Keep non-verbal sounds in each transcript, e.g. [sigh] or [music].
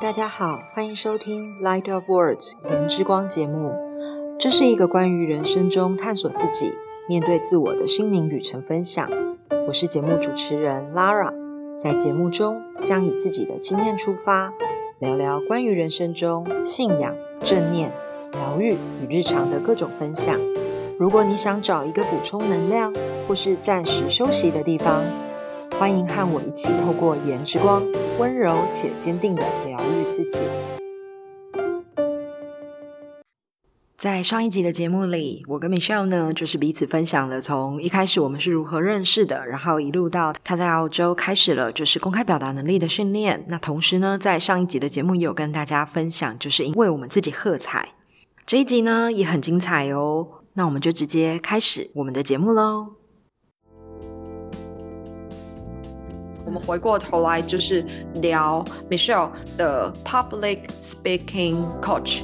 大家好，欢迎收听《Light of Words》言之光节目。这是一个关于人生中探索自己、面对自我的心灵旅程分享。我是节目主持人 Lara，在节目中将以自己的经验出发，聊聊关于人生中信仰、正念、疗愈与日常的各种分享。如果你想找一个补充能量或是暂时休息的地方，欢迎和我一起透过颜之光，温柔且坚定的疗愈自己。在上一集的节目里，我跟 Michelle 呢，就是彼此分享了从一开始我们是如何认识的，然后一路到他在澳洲开始了就是公开表达能力的训练。那同时呢，在上一集的节目也有跟大家分享，就是因为我们自己喝彩。这一集呢也很精彩哦。那我们就直接开始我们的节目喽。我们回过头来就是聊 Michelle 的 Public Speaking Coach，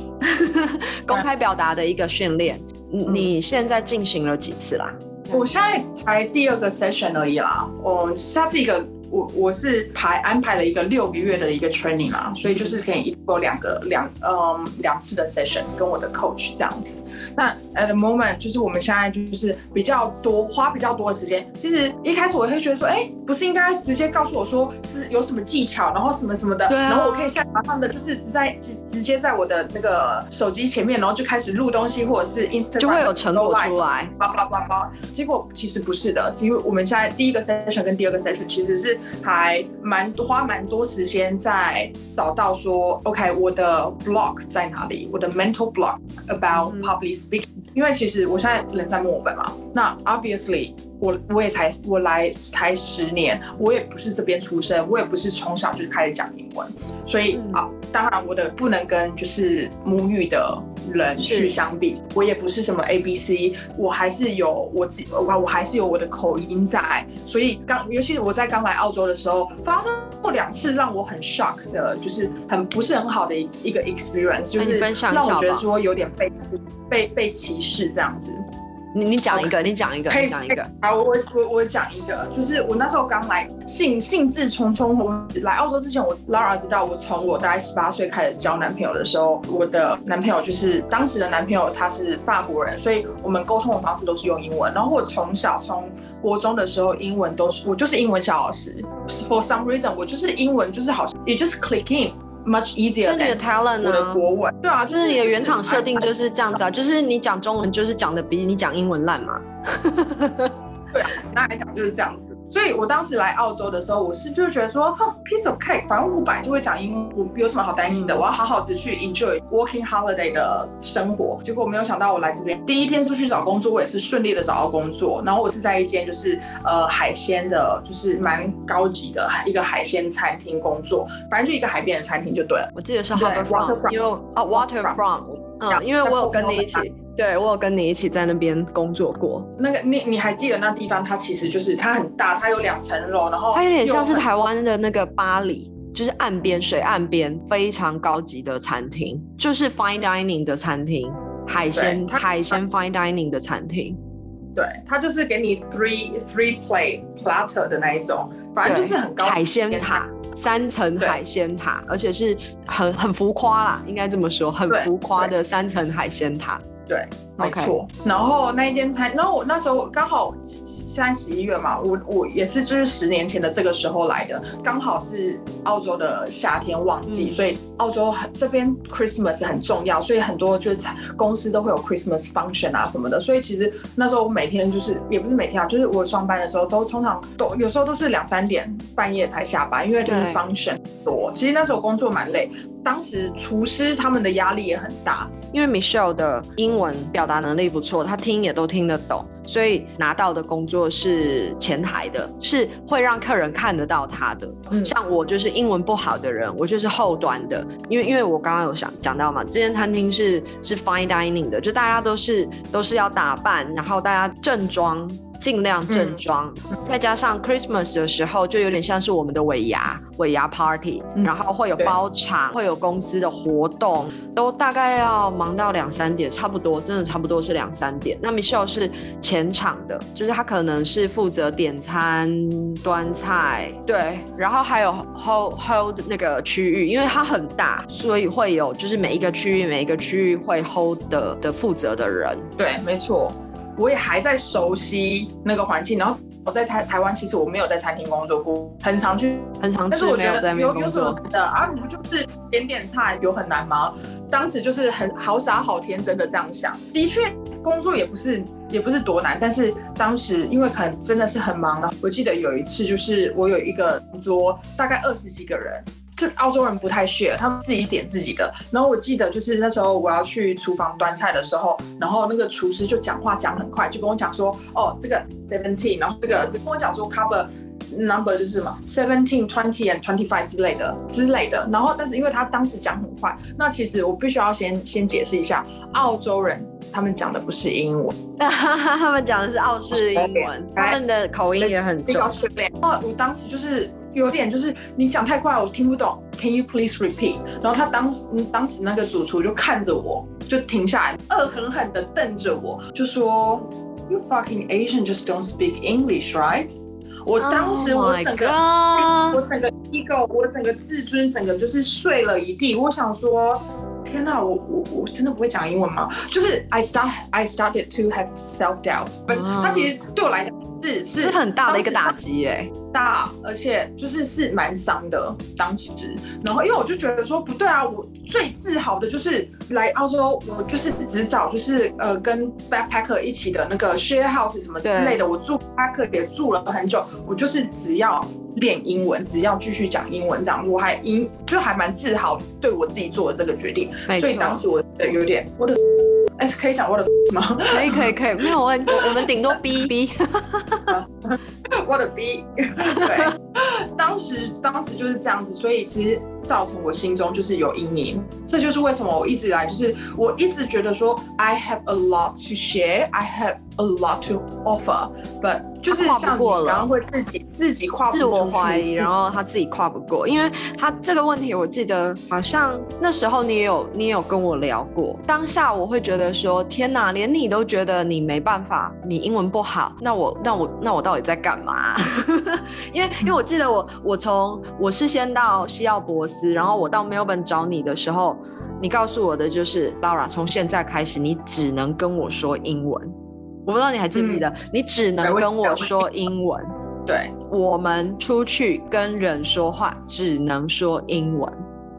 [laughs] 公开表达的一个训练。你现在进行了几次啦？我现在才第二个 session 而已啦。我它是一个，我我是排安排了一个六个月的一个 training 啦，所以就是可以一共有两个两嗯两次的 session 跟我的 coach 这样子。那 at the moment 就是我们现在就是比较多花比较多的时间。其实一开始我会觉得说，哎，不是应该直接告诉我说是有什么技巧，然后什么什么的，然后我可以下马上的就是直在直直接在我的那个手机前面，然后就开始录东西，或者是 Instagram 就会有成果出来，叭叭叭叭。结果其实不是的，因为我们现在第一个 session 跟第二个 session 其实是还蛮花蛮多时间在找到说，OK，我的 block 在哪里，我的 mental block about public speaking。因为其实我现在人在墨尔本嘛，那 obviously 我我也才我来才十年，我也不是这边出生，我也不是从小就开始讲英文，所以啊，当然我的不能跟就是母语的人去相比，我也不是什么 A B C，我还是有我自己我我还是有我的口音在，所以刚尤其是我在刚来澳洲的时候，发生过两次让我很 shock 的，就是很不是很好的一个 experience，就是让我觉得说有点被吃。被被歧视这样子，你你讲一个，你讲一个，可以讲一个。好，我我我讲一个，就是我那时候刚来，兴兴致冲冲。我来澳洲之前，我 Lara 知道，我从我大概十八岁开始交男朋友的时候，我的男朋友就是当时的男朋友，他是法国人，所以我们沟通的方式都是用英文。然后我从小从国中的时候，英文都是我就是英文小老师。For some reason，我就是英文就是好像也就是 click in。Much easier，就你的 talent 我的国文，对啊，就是你的原厂设定就是这样子啊，就是你讲中文就是讲的比你讲英文烂嘛。对啊，那来讲就是这样子。所以我当时来澳洲的时候，我是就觉得说，哼，piece of cake，反正我本来就会讲英文，我有什么好担心的？我要好好的去 enjoy working holiday 的生活。结果没有想到，我来这边第一天出去找工作，我也是顺利的找到工作。然后我是在一间就是呃海鲜的，就是蛮高级的一个海鲜餐厅工作，反正就一个海边的餐厅就对了。我记得是 waterfront，因为啊 waterfront，嗯，因为我有跟你一起。对我有跟你一起在那边工作过。那个你你还记得那地方？它其实就是它很大，它有两层楼，然后它有点像是台湾的那个巴黎，就是岸边水岸边非常高级的餐厅，就是 fine dining 的餐厅，海鲜海鲜 fine dining 的餐厅。对，它就是给你 three three plate platter 的那一种，反正就是很高海鲜塔，三层海鲜塔，而且是很很浮夸啦，应该这么说，很浮夸的三层海鲜塔。对，没错。然后那一间餐，然后我那时候刚好现在十一月嘛，我我也是就是十年前的这个时候来的，刚好是澳洲的夏天旺季，所以澳洲很这边 Christmas 很重要，所以很多就是公司都会有 Christmas function 啊什么的。所以其实那时候我每天就是也不是每天啊，就是我上班的时候都通常都有时候都是两三点半夜才下班，因为就是 function 多。其实那时候工作蛮累。当时厨师他们的压力也很大，因为 Michelle 的英文表达能力不错，他听也都听得懂，所以拿到的工作是前台的，是会让客人看得到他的。嗯，像我就是英文不好的人，我就是后端的，因为因为我刚刚有想讲到嘛，这间餐厅是是 fine dining 的，就大家都是都是要打扮，然后大家正装。尽量正装，再加上 Christmas 的时候，就有点像是我们的尾牙尾牙 party，然后会有包场，会有公司的活动，都大概要忙到两三点，差不多，真的差不多是两三点。那 Michelle 是前场的，就是他可能是负责点餐、端菜，对，然后还有 hold hold 那个区域，因为它很大，所以会有就是每一个区域每一个区域会 hold 的的负责的人，对，没错。我也还在熟悉那个环境，然后我在台台湾，其实我没有在餐厅工作过，很常去，很常去，但是我觉得有有什么的啊？不就是点点菜有很难吗？当时就是很好傻好天真的这样想，的确工作也不是也不是多难，但是当时因为可能真的是很忙了。我记得有一次就是我有一个桌大概二十几个人。这澳洲人不太 share，他们自己点自己的。然后我记得就是那时候我要去厨房端菜的时候，然后那个厨师就讲话讲很快，就跟我讲说，哦，这个 seventeen，然后这个就跟我讲说 cover number 就是什么 seventeen twenty and twenty five 之类的之类的。然后但是因为他当时讲很快，那其实我必须要先先解释一下，澳洲人他们讲的不是英文，[laughs] 他们讲的是澳式英文，[laughs] 他们的口音也很重。哦，我当时就是。有点就是你讲太快，我听不懂。Can you please repeat？然后他当时，当时那个主厨就看着我，就停下来，恶狠狠地瞪着我，就说：“You fucking Asian just don't speak English, right？” 我当时我整个我整个 ego，我整个自尊整个就是碎了一地。我想说，天哪，我我我真的不会讲英文吗？就是 I start I started to have self doubt。不是，他其实对我来讲。是是很大的一个打击哎，大，而且就是是蛮伤的当时。然后因为我就觉得说不对啊，我最自豪的就是来澳洲，我就是只找就是呃跟 backpacker 一起的那个 share house 什么之类的，我住 backpacker 也住了很久，我就是只要练英文，只要继续讲英文这样，我还英就还蛮自豪对我自己做的这个决定。所以当时我有点我的。哎，可以讲我的吗？可以，可以，可以，没有问题。我们顶多逼逼。[laughs] 我的 B？。对，[laughs] 当时当时就是这样子，所以其实造成我心中就是有阴影。这就是为什么我一直以来就是我一直觉得说，I have a lot to share, I have a lot to offer, but 就是像你刚刚会自己自己跨自我怀疑，然后他自己跨不过，因为他这个问题，我记得好像那时候你也有你也有跟我聊过。当下我会觉得说，天哪，连你都觉得你没办法，你英文不好，那我那我那我到底在干嘛？[laughs] 因为因为我记得我我从我是先到西奥博斯，然后我到 Melbourne 找你的时候，你告诉我的就是 Laura，从现在开始你只能跟我说英文。我不知道你还记不记得，你只能跟我说英文。对，我们出去跟人说话只能说英文。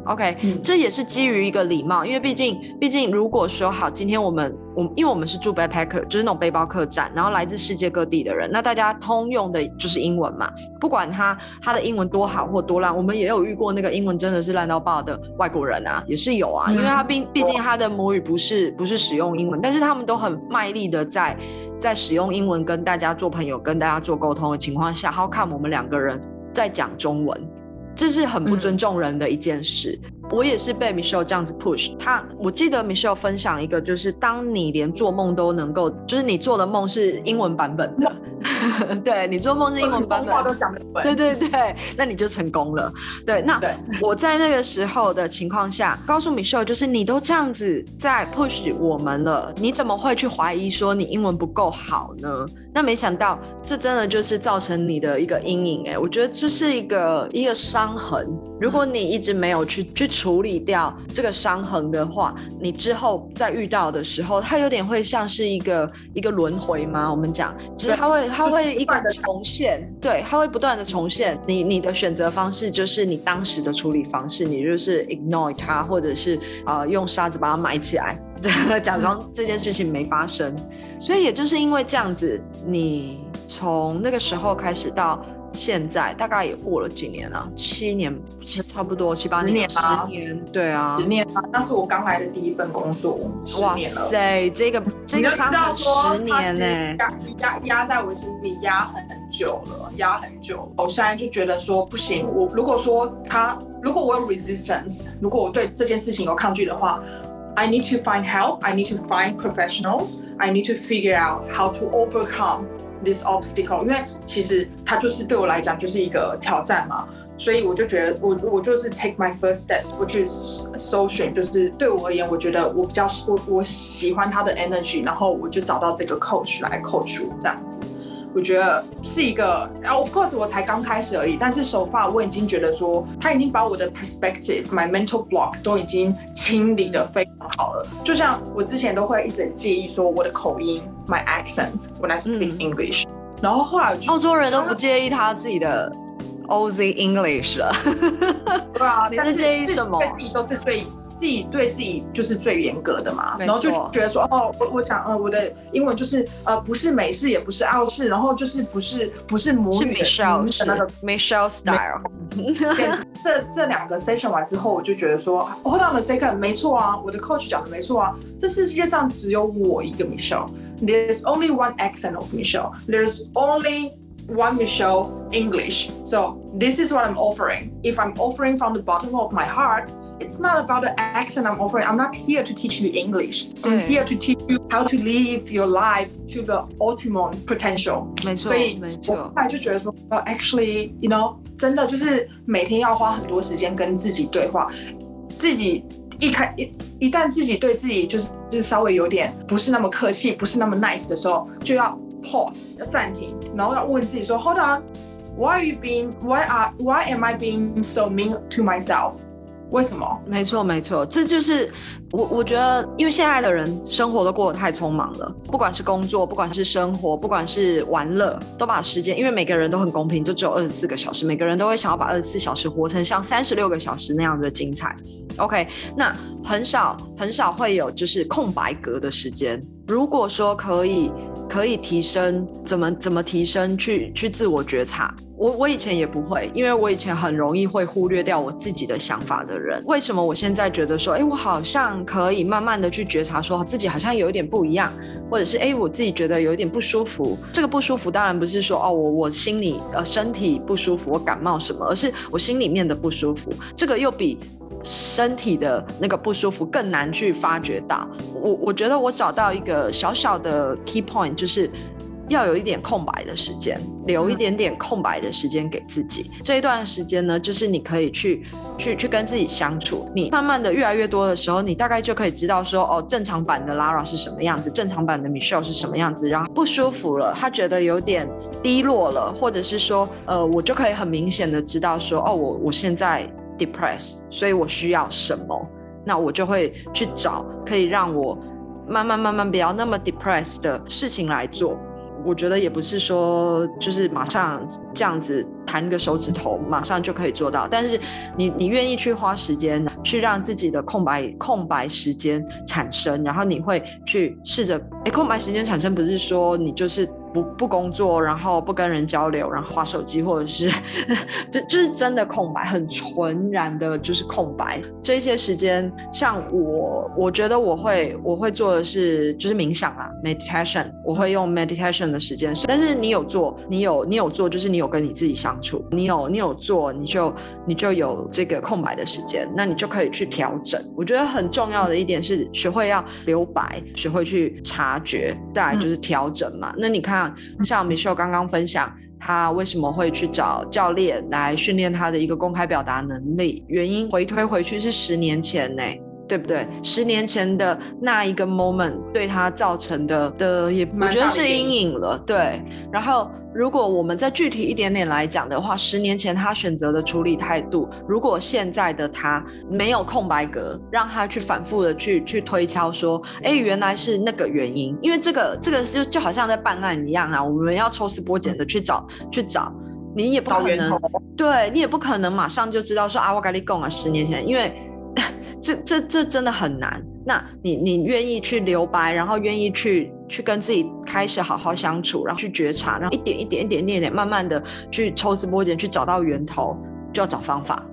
OK，这也是基于一个礼貌，因为毕竟，毕竟如果说好，今天我们，我因为我们是住 backpacker，就是那种背包客栈，然后来自世界各地的人，那大家通用的就是英文嘛，不管他他的英文多好或多烂，我们也有遇过那个英文真的是烂到爆的外国人啊，也是有啊，因为他毕毕竟他的母语不是不是使用英文，但是他们都很卖力的在在使用英文跟大家做朋友，跟大家做沟通的情况下，好看我们两个人在讲中文。这是很不尊重人的一件事。我也是被 Michelle 这样子 push。他，我记得 Michelle 分享一个，就是当你连做梦都能够，就是你做的梦是英文版本的，[laughs] 对你做梦是英文版本，都讲得出来。对对对，那你就成功了。对，那我在那个时候的情况下，告诉 Michelle，就是你都这样子在 push 我们了，你怎么会去怀疑说你英文不够好呢？那没想到，这真的就是造成你的一个阴影。哎，我觉得这是一个一个伤痕。如果你一直没有去去处理掉这个伤痕的话，你之后再遇到的时候，它有点会像是一个一个轮回吗？我们讲，就是它会它会一个重现，对，它会不断的重现。你你的选择方式就是你当时的处理方式，你就是 ignore 它，或者是呃用沙子把它埋起来。[laughs] 假装这件事情没发生，所以也就是因为这样子，你从那个时候开始到现在，大概也过了几年了，七年，差不多七八年，十年，对啊，十年啊，那是我刚来的第一份工作，哇塞，这个这个差了十年呢，压压压在我心里压很久了，压很久，我现在就觉得说不行，我如果说他，如果我有 resistance，如果我对这件事情有抗拒的话。I need to find help. I need to find professionals. I need to figure out how to overcome this obstacle，因为其实它就是对我来讲就是一个挑战嘛，所以我就觉得我我就是 take my first step，我去搜寻，就是对我而言，我觉得我比较我我喜欢他的 energy，然后我就找到这个 coach 来 coach 我这样子。我觉得是一个，of course 我才刚开始而已，但是手法我已经觉得说，他已经把我的 perspective，my mental block 都已经清理的非常好了。就像我之前都会一直介意说我的口音 ，my accent when I speak English，然后后来澳洲人都不介意他自己的 Oz English 了，对啊，你是介意什么？自己都是最。 [laughs] 自己对自己就是最严格的嘛，然后就觉得说，哦，我我讲，呃，我的英文就是呃，不是美式也不是澳式，然后就是不是不是母语的那个 Michelle style。这这两个 session 完之后，我就觉得说，Hold on a second，没错啊，我的 coach 讲的没错啊，这世界上只有我一个 Michelle，There's only one accent of Michelle，There's only one Michelle's English. So this is what I'm offering. If I'm offering from the bottom of my heart. it's not about the accent I'm offering. I'm not here to teach you English. I'm here to teach you how to live your life to the ultimate potential. 没错，所以我后来就觉得说，呃，actually, you know，真的就是每天要花很多时间跟自己对话，自己一开一一旦自己对自己就是就是稍微有点不是那么客气，不是那么 nice 的时候，就要 pause，要暂停，然后要问自己说，Hold on。Why are you being? Why are? Why am I being so mean to myself? 为什么？没错，没错，这就是我我觉得，因为现在的人生活都过得太匆忙了，不管是工作，不管是生活，不管是玩乐，都把时间，因为每个人都很公平，就只有二十四个小时，每个人都会想要把二十四小时活成像三十六个小时那样的精彩。OK，那很少很少会有就是空白格的时间。如果说可以。可以提升，怎么怎么提升？去去自我觉察。我我以前也不会，因为我以前很容易会忽略掉我自己的想法的人。为什么我现在觉得说，哎，我好像可以慢慢的去觉察，说自己好像有一点不一样，或者是哎，我自己觉得有一点不舒服。这个不舒服当然不是说哦，我我心里呃身体不舒服，我感冒什么，而是我心里面的不舒服。这个又比。身体的那个不舒服更难去发觉到，我我觉得我找到一个小小的 key point，就是要有一点空白的时间，留一点点空白的时间给自己。这一段时间呢，就是你可以去去去跟自己相处。你慢慢的越来越多的时候，你大概就可以知道说，哦，正常版的 Lara 是什么样子，正常版的 Michelle 是什么样子。然后不舒服了，他觉得有点低落了，或者是说，呃，我就可以很明显的知道说，哦，我我现在。depress，所以我需要什么？那我就会去找可以让我慢慢慢慢不要那么 depressed 的事情来做。我觉得也不是说就是马上这样子弹个手指头马上就可以做到，但是你你愿意去花时间去让自己的空白空白时间产生，然后你会去试着哎空白时间产生不是说你就是。不不工作，然后不跟人交流，然后划手机，或者是就就是真的空白，很纯然的，就是空白。这些时间，像我，我觉得我会我会做的是就是冥想啊，meditation，我会用 meditation 的时间。但是你有做，你有你有做，就是你有跟你自己相处，你有你有做，你就你就有这个空白的时间，那你就可以去调整。我觉得很重要的一点是学会要留白，学会去察觉，再来就是调整嘛。那你看。像 Michelle 刚刚分享，他为什么会去找教练来训练他的一个公开表达能力？原因回推回去是十年前呢。对不对？十年前的那一个 moment 对他造成的的也，我觉得是阴影了。对。然后，如果我们再具体一点点来讲的话，十年前他选择的处理态度，如果现在的他没有空白格，让他去反复的去去推敲说，哎，原来是那个原因。因为这个这个就就好像在办案一样啊，我们要抽丝剥茧的去找去找，你也不可能，对你也不可能马上就知道说啊，我跟你讲啊，十年前，因为。这这这真的很难。那你你愿意去留白，然后愿意去去跟自己开始好好相处，然后去觉察，然后一点一点一点一点点慢慢的去抽丝剥茧，去找到源头，就要找方法。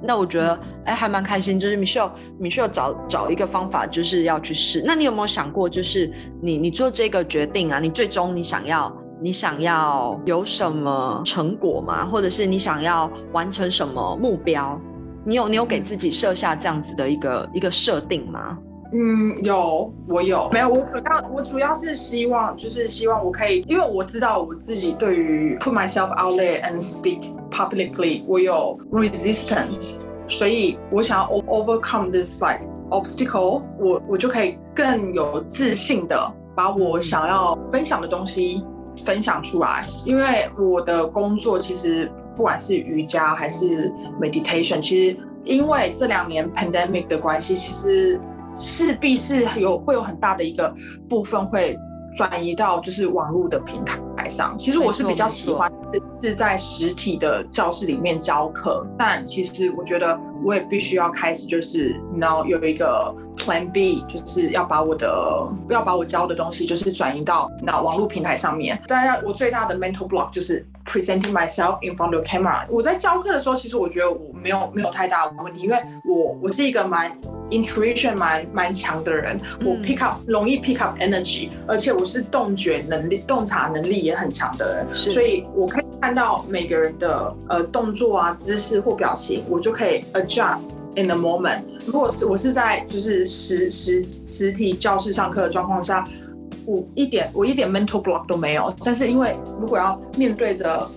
那我觉得哎还蛮开心，就是 Michelle Michelle 找找一个方法，就是要去试。那你有没有想过，就是你你做这个决定啊，你最终你想要你想要有什么成果吗？或者是你想要完成什么目标？你有你有给自己设下这样子的一个一个设定吗？嗯，有，我有，没有，我主要我主要是希望，就是希望我可以，因为我知道我自己对于 put myself out there and speak publicly，我有 resistance，所以我想要 overcome this like obstacle，我我就可以更有自信的把我想要分享的东西分享出来，因为我的工作其实不管是瑜伽还是 meditation，其实因为这两年 pandemic 的关系，其实。势必是有会有很大的一个部分会转移到就是网络的平台上。其实我是比较喜欢是在实体的教室里面教课，但其实我觉得我也必须要开始就是然后有一个 Plan B，就是要把我的不要把我教的东西就是转移到那网络平台上面。当然，我最大的 mental block 就是 presenting myself in front of camera。我在教课的时候，其实我觉得我没有没有太大的问题，因为我我是一个蛮。intuition 蛮蛮强的人，我 pick up 容易 pick up energy，而且我是洞觉能力、洞察能力也很强的人，所以我可以看到每个人的呃动作啊、姿势或表情，我就可以 adjust in the moment。如果是我是在就是实实实体教室上课的状况下，我一点我一点 mental block 都没有，但是因为如果要面对着。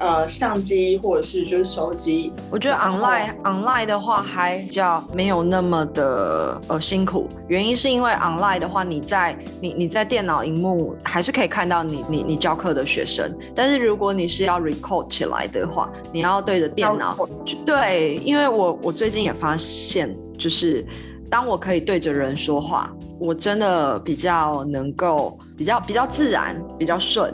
呃，相机或者是就是手机，我觉得 online online 的话还比较没有那么的呃辛苦。原因是因为 online 的话，你在你你在电脑荧幕还是可以看到你你你教课的学生，但是如果你是要 record 起来的话，你要对着电脑。对，因为我我最近也发现，就是当我可以对着人说话，我真的比较能够比较比较自然，比较顺。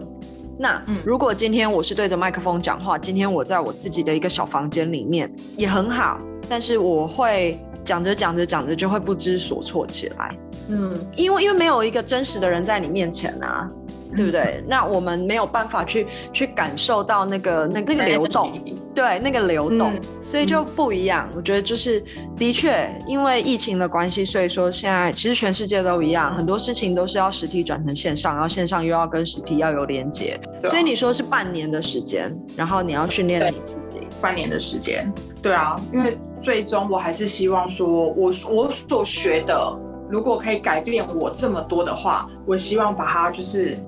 那如果今天我是对着麦克风讲话，今天我在我自己的一个小房间里面也很好，但是我会讲着讲着讲着就会不知所措起来。嗯，因为因为没有一个真实的人在你面前啊。对不对？那我们没有办法去去感受到那个那那个流动，对那个流动，所以就不一样。我觉得就是的确，因为疫情的关系，所以说现在其实全世界都一样，很多事情都是要实体转成线上，然后线上又要跟实体要有连接。所以你说是半年的时间，然后你要训练你自己半年的时间。对啊，因为最终我还是希望说，我我所学的，如果可以改变我这么多的话，我希望把它就是。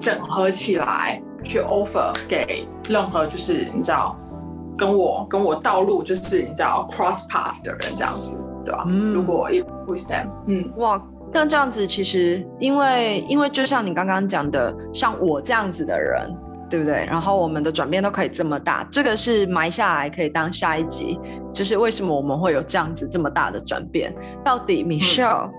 整合起来去 offer 给任何就是你知道跟我跟我道路就是你知道 cross path 的人这样子对吧？嗯，如果 if with them，嗯，哇，那这样子其实因为因为就像你刚刚讲的，像我这样子的人，对不对？然后我们的转变都可以这么大，这个是埋下来可以当下一集，就是为什么我们会有这样子这么大的转变？到底 Michelle，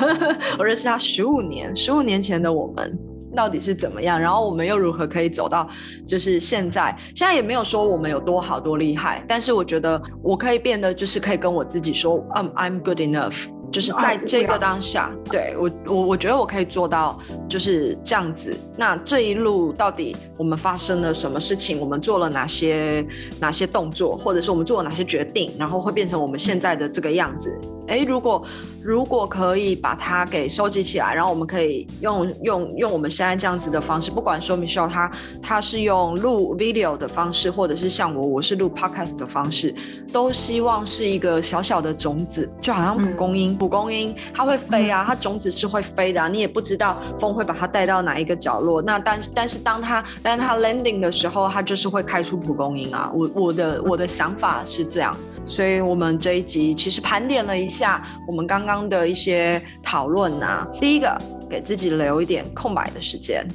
[laughs] 我认识他十五年，十五年前的我们。到底是怎么样？然后我们又如何可以走到就是现在？现在也没有说我们有多好多厉害，但是我觉得我可以变得就是可以跟我自己说，I'm I'm good enough。就是在这个当下，对我我我觉得我可以做到就是这样子。那这一路到底我们发生了什么事情？我们做了哪些哪些动作，或者是我们做了哪些决定，然后会变成我们现在的这个样子？哎，如果如果可以把它给收集起来，然后我们可以用用用我们现在这样子的方式，不管说 Michelle 他他是用录 video 的方式，或者是像我我是录 podcast 的方式，都希望是一个小小的种子，就好像蒲公英。蒲公英它会飞啊，它种子是会飞的，你也不知道风会把它带到哪一个角落。那但但是当它但是它 landing 的时候，它就是会开出蒲公英啊。我我的我的想法是这样，所以我们这一集其实盘点了一下我们刚刚的一些讨论啊。第一个，给自己留一点空白的时间，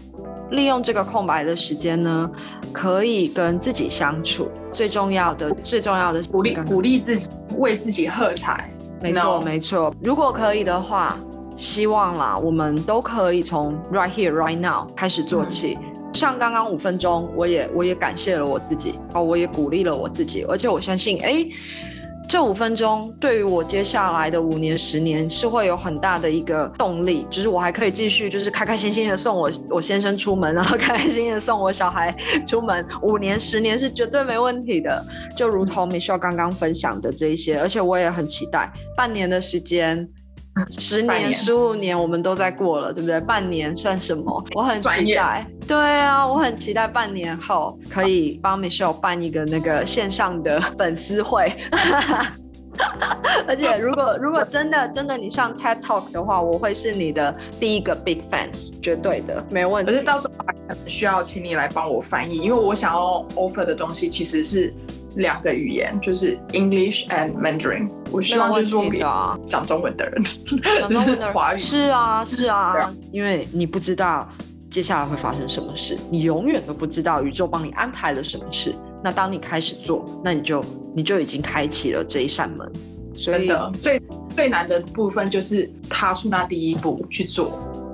利用这个空白的时间呢，可以跟自己相处。最重要的最重要的鼓励鼓励自己，为自己喝彩。没错，没错。如果可以的话，希望啦，我们都可以从 right here, right now 开始做起。像刚刚五分钟，我也我也感谢了我自己，哦，我也鼓励了我自己，而且我相信，哎。这五分钟对于我接下来的五年、十年是会有很大的一个动力，就是我还可以继续，就是开开心心的送我我先生出门，然后开开心心的送我小孩出门。五年、十年是绝对没问题的，就如同 Michelle 刚刚分享的这一些，而且我也很期待半年的时间。十年、十五年，我们都在过了，对不对？半年算什么？我很期待。对啊，我很期待半年后可以帮 Michelle 办一个那个线上的粉丝会。[laughs] 而且如果如果真的真的你上 TED Talk 的话，我会是你的第一个 big fans，绝对的，没问题。可是到时候需要请你来帮我翻译，因为我想要 offer 的东西其实是两个语言，就是 English and Mandarin。我希望就是说给讲中文的人，讲中文的 [laughs] 华语是啊是啊，因为你不知道接下来会发生什么事，你永远都不知道宇宙帮你安排了什么事。那当你开始做，那你就你就已经开启了这一扇门。所以，最最难的部分就是踏出那第一步去做。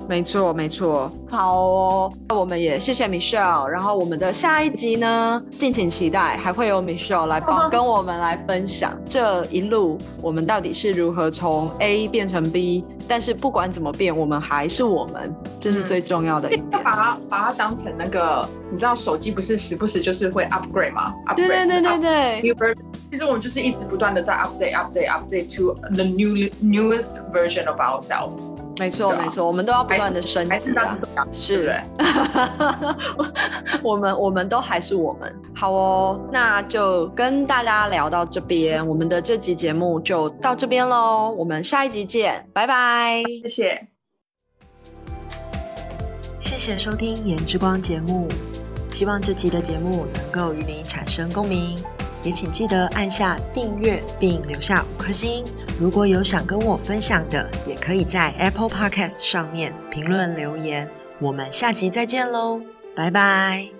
没错，没错。好哦，我们也谢谢 Michelle。然后我们的下一集呢，敬请期待，还会有 Michelle 来帮 [laughs] 跟我们来分享这一路我们到底是如何从 A 变成 B。但是不管怎么变，我们还是我们，这是最重要的。要把它把它当成那个，你知道手机不是时不时就是会 upgrade 吗？upgrade 对对对对对。New version，其实我们就是一直不断的在 update update update to the new newest version of ourselves。没错，没错，我们都要不断的升级。还是那是什么？是，对 [laughs] 我们我们都还是我们。好哦，那就跟大家聊到这边，我们的这集节目就到这边喽。我们下一集见，拜拜。谢谢，谢谢收听《颜之光》节目，希望这期的节目能够与你产生共鸣。也请记得按下订阅并留下五颗星。如果有想跟我分享的，也可以在 Apple Podcast 上面评论留言。我们下期再见喽，拜拜。